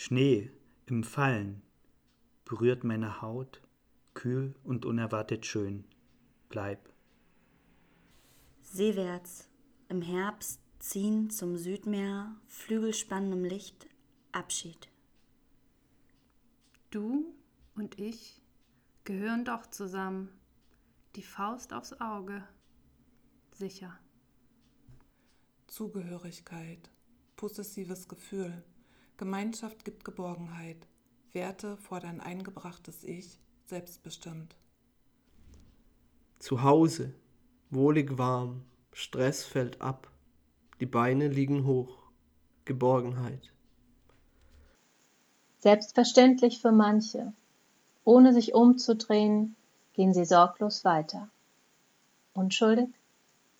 Schnee im Fallen berührt meine Haut, kühl und unerwartet schön. Bleib. Seewärts, im Herbst ziehen zum Südmeer, flügelspannendem Licht, Abschied. Du und ich gehören doch zusammen, die Faust aufs Auge, sicher. Zugehörigkeit, possessives Gefühl, Gemeinschaft gibt Geborgenheit, Werte fordern eingebrachtes Ich, selbstbestimmt. Zu Hause, wohlig warm, Stress fällt ab, die Beine liegen hoch, Geborgenheit. Selbstverständlich für manche. Ohne sich umzudrehen, gehen sie sorglos weiter. Unschuldig?